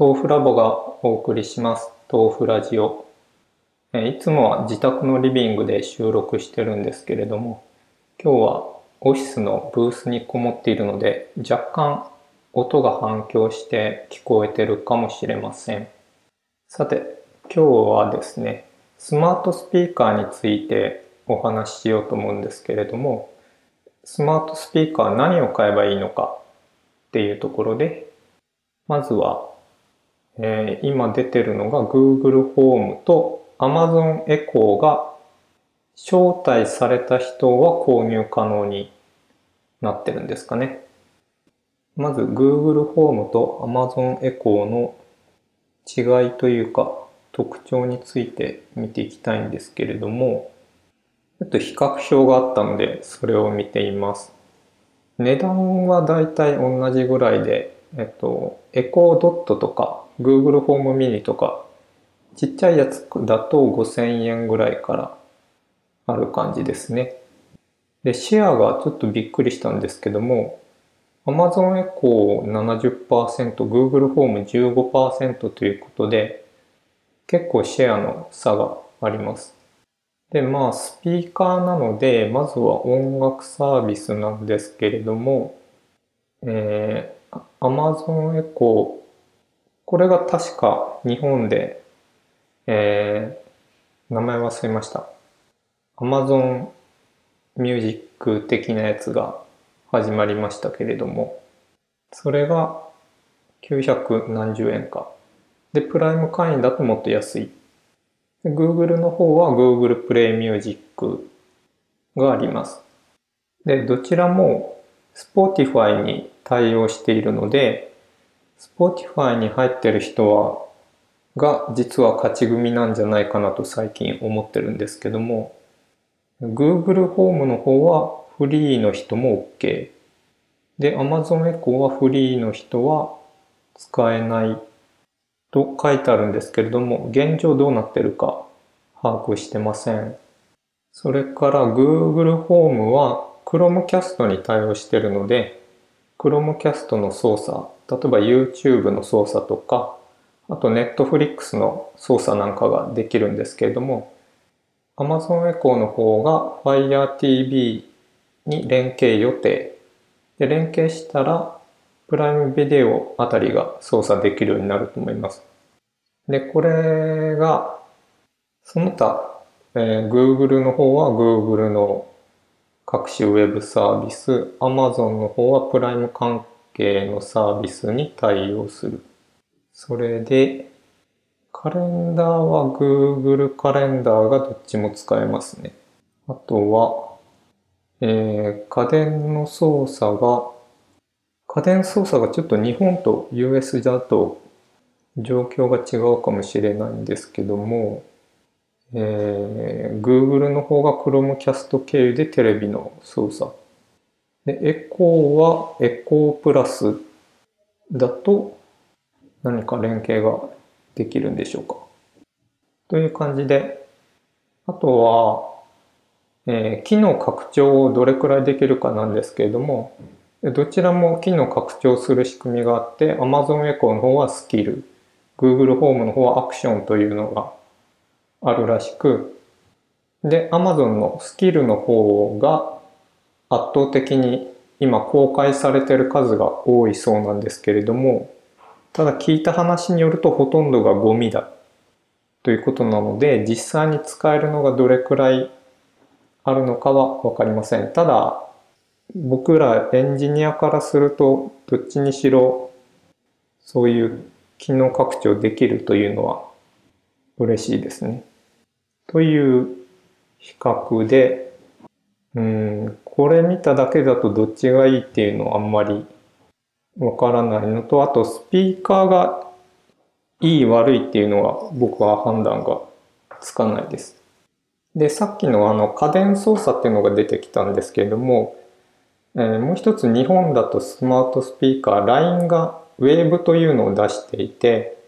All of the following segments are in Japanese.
豆腐ラボがお送りします。豆腐ラジオ。いつもは自宅のリビングで収録してるんですけれども今日はオフィスのブースにこもっているので若干音が反響して聞こえてるかもしれません。さて今日はですねスマートスピーカーについてお話ししようと思うんですけれどもスマートスピーカー何を買えばいいのかっていうところでまずは、えー、今出てるのが Google ホームと Amazon Echo が招待された人は購入可能になってるんですかね。まず Google ホームと Amazon Echo の違いというか特徴について見ていきたいんですけれども、ちょっと比較表があったのでそれを見ています。値段はだいたい同じぐらいで、えっと、エコードットとか Google ホームミニとかちっちゃいやつだと5000円ぐらいからある感じですね。で、シェアがちょっとびっくりしたんですけども、Amazon エコー70%、Google ホーム15%ということで、結構シェアの差があります。で、まあ、スピーカーなので、まずは音楽サービスなんですけれども、えー、Amazon エコー、これが確か日本で、えー、名前忘れました。Amazon ミュージック的なやつが始まりましたけれども、それが900何十円か。で、プライム会員だともっと安い。Google の方は Google Play Music があります。で、どちらも Spotify に対応しているので、Spotify に入ってる人は、が実は勝ち組なんじゃないかなと最近思ってるんですけども、Google ホームの方はフリーの人も OK。で、Amazon Echo はフリーの人は使えないと書いてあるんですけれども、現状どうなってるか把握してません。それから Google ホームは Chromecast に対応してるので、Chromecast の操作、例えば YouTube の操作とか、あと Netflix の操作なんかができるんですけれども、Amazon Echo の方が Fire TV に連携予定。で、連携したらプライムビデオあたりが操作できるようになると思います。で、これが、その他、えー、Google の方は Google の各種ウェブサービス、Amazon の方はプライム関係のサービスに対応する。それで、カレンダーは Google カレンダーがどっちも使えますね。あとは、えー、家電の操作が家電操作がちょっと日本と US だと状況が違うかもしれないんですけども、えー、Google の方が Chromecast 経由でテレビの操作。で、エコーはエコープラスだと何か連携ができるんでしょうか。という感じで、あとは、えー、機能拡張をどれくらいできるかなんですけれども、どちらも機能拡張する仕組みがあって Amazon Echo の方はスキル Google ホームの方はアクションというのがあるらしくで Amazon のスキルの方が圧倒的に今公開されている数が多いそうなんですけれどもただ聞いた話によるとほとんどがゴミだということなので実際に使えるのがどれくらいあるのかはわかりませんただ僕らエンジニアからするとどっちにしろそういう機能拡張できるというのは嬉しいですね。という比較で、うん、これ見ただけだとどっちがいいっていうのはあんまりわからないのと、あとスピーカーがいい悪いっていうのは僕は判断がつかないです。で、さっきのあの家電操作っていうのが出てきたんですけれども、えー、もう一つ日本だとスマートスピーカー LINE がウェーブというのを出していて、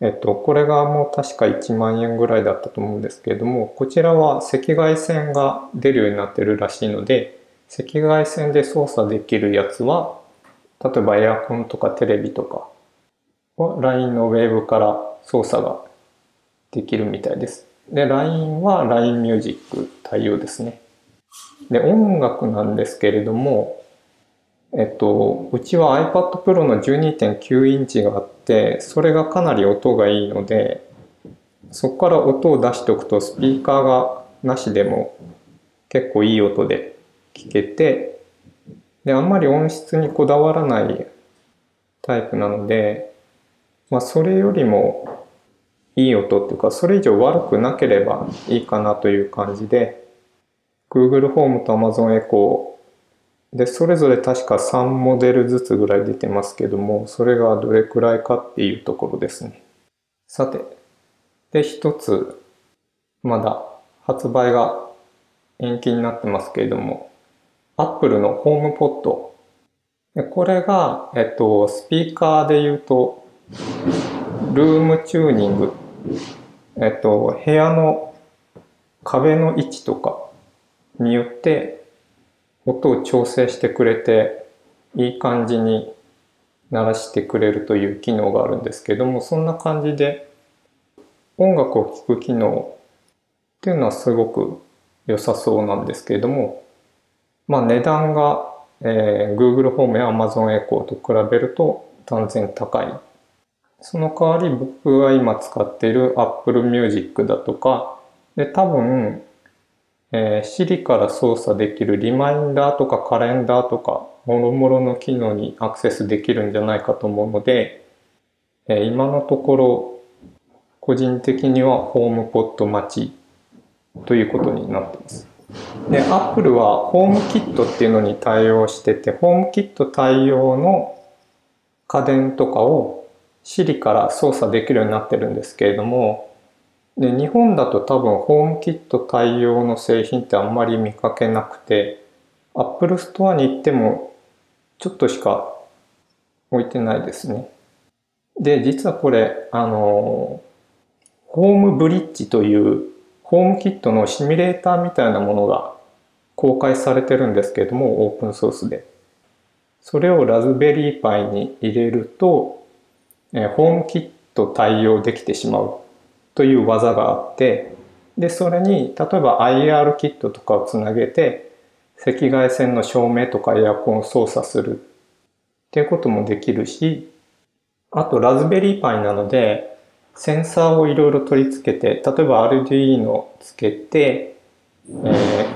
えっと、これがもう確か1万円ぐらいだったと思うんですけれども、こちらは赤外線が出るようになってるらしいので、赤外線で操作できるやつは、例えばエアコンとかテレビとか LINE のウェーブから操作ができるみたいです。で、LINE は LINE Music 対応ですね。で、音楽なんですけれども、えっと、うちは iPad Pro の12.9インチがあって、それがかなり音がいいので、そこから音を出しておくとスピーカーがなしでも結構いい音で聞けて、で、あんまり音質にこだわらないタイプなので、まあそれよりもいい音っていうか、それ以上悪くなければいいかなという感じで、Google ホームと Amazon エコーで、それぞれ確か3モデルずつぐらい出てますけども、それがどれくらいかっていうところですね。さて、で、一つ、まだ発売が延期になってますけれども、Apple のホームポット。これが、えっと、スピーカーで言うと、ルームチューニング。えっと、部屋の壁の位置とかによって音を調整してくれて、いい感じに鳴らしてくれるという機能があるんですけども、そんな感じで音楽を聴く機能っていうのはすごく良さそうなんですけれども、まあ値段が、えー、Google ホームや Amazon エコーと比べると断然高い。その代わり僕が今使っている Apple Music だとか、で多分、えー、Siri から操作できるリマインダーとかカレンダーとか、もろもろの機能にアクセスできるんじゃないかと思うので、えー、今のところ、個人的にはホームポット待ちということになってます。で、Apple はホームキットっていうのに対応してて、ホームキット対応の家電とかを Siri から操作できるようになってるんですけれども、で日本だと多分ホームキット対応の製品ってあんまり見かけなくて、Apple Store に行ってもちょっとしか置いてないですね。で、実はこれ、あの、ホームブリッジというホームキットのシミュレーターみたいなものが公開されてるんですけれども、オープンソースで。それをラズベリーパイに入れると、えホームキット対応できてしまうという技があって、で、それに、例えば IR キットとかをつなげて、赤外線の照明とかエアコンを操作するっていうこともできるし、あとラズベリーパイなので、センサーをいろいろ取り付けて、例えば Arduino つけて、え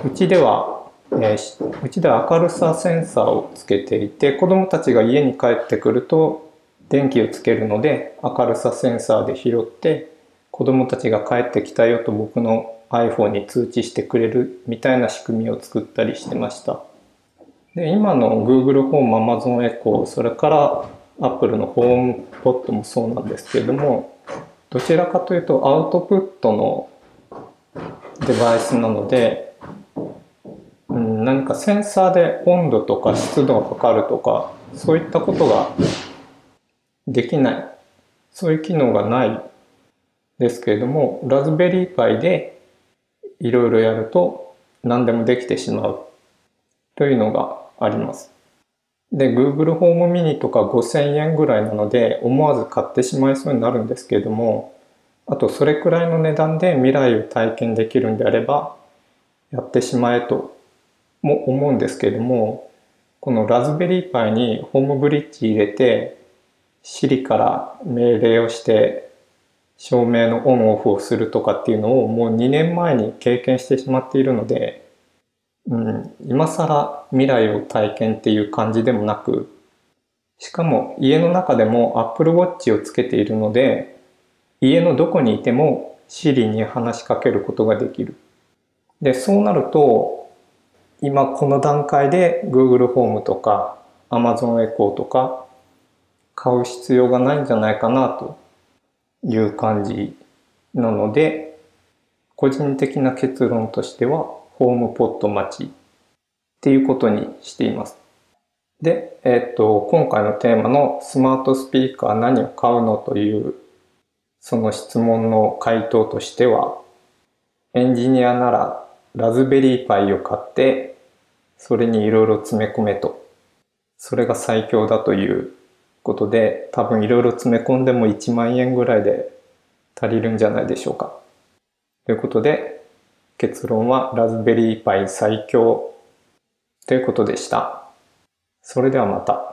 ー、うちでは、えー、うちでは明るさセンサーをつけていて、子供たちが家に帰ってくると電気をつけるので、明るさセンサーで拾って、子供たちが帰ってきたよと僕の iPhone に通知してくれるみたいな仕組みを作ったりしてました。で今の Google ホーム、Amazon Echo、それから Apple のホームポットもそうなんですけれども、どちらかというとアウトプットのデバイスなので、うん、何かセンサーで温度とか湿度が測るとかそういったことができないそういう機能がないですけれどもラズベリーパイでいろいろやると何でもできてしまうというのがあります。で、Google ホームミニとか5000円ぐらいなので、思わず買ってしまいそうになるんですけれども、あとそれくらいの値段で未来を体験できるんであれば、やってしまえとも思うんですけれども、このラズベリーパイにホームブリッジ入れて、Siri から命令をして、照明のオンオフをするとかっていうのをもう2年前に経験してしまっているので、うん、今更未来を体験っていう感じでもなく、しかも家の中でも Apple Watch をつけているので、家のどこにいても Siri に話しかけることができる。で、そうなると、今この段階で Google ホームとか Amazon Echo とか買う必要がないんじゃないかなという感じなので、個人的な結論としてはホームポット待ちっていうことにしています。で、えっ、と、今回のテーマのスマートスピーカー何を買うのというその質問の回答としては、エンジニアならラズベリーパイを買って、それにいろいろ詰め込めと。それが最強だということで多分いろいろ詰め込んでも1万円ぐらいで足りるんじゃないでしょうか。ということで結論はラズベリーパイ最強ということでした。それではまた。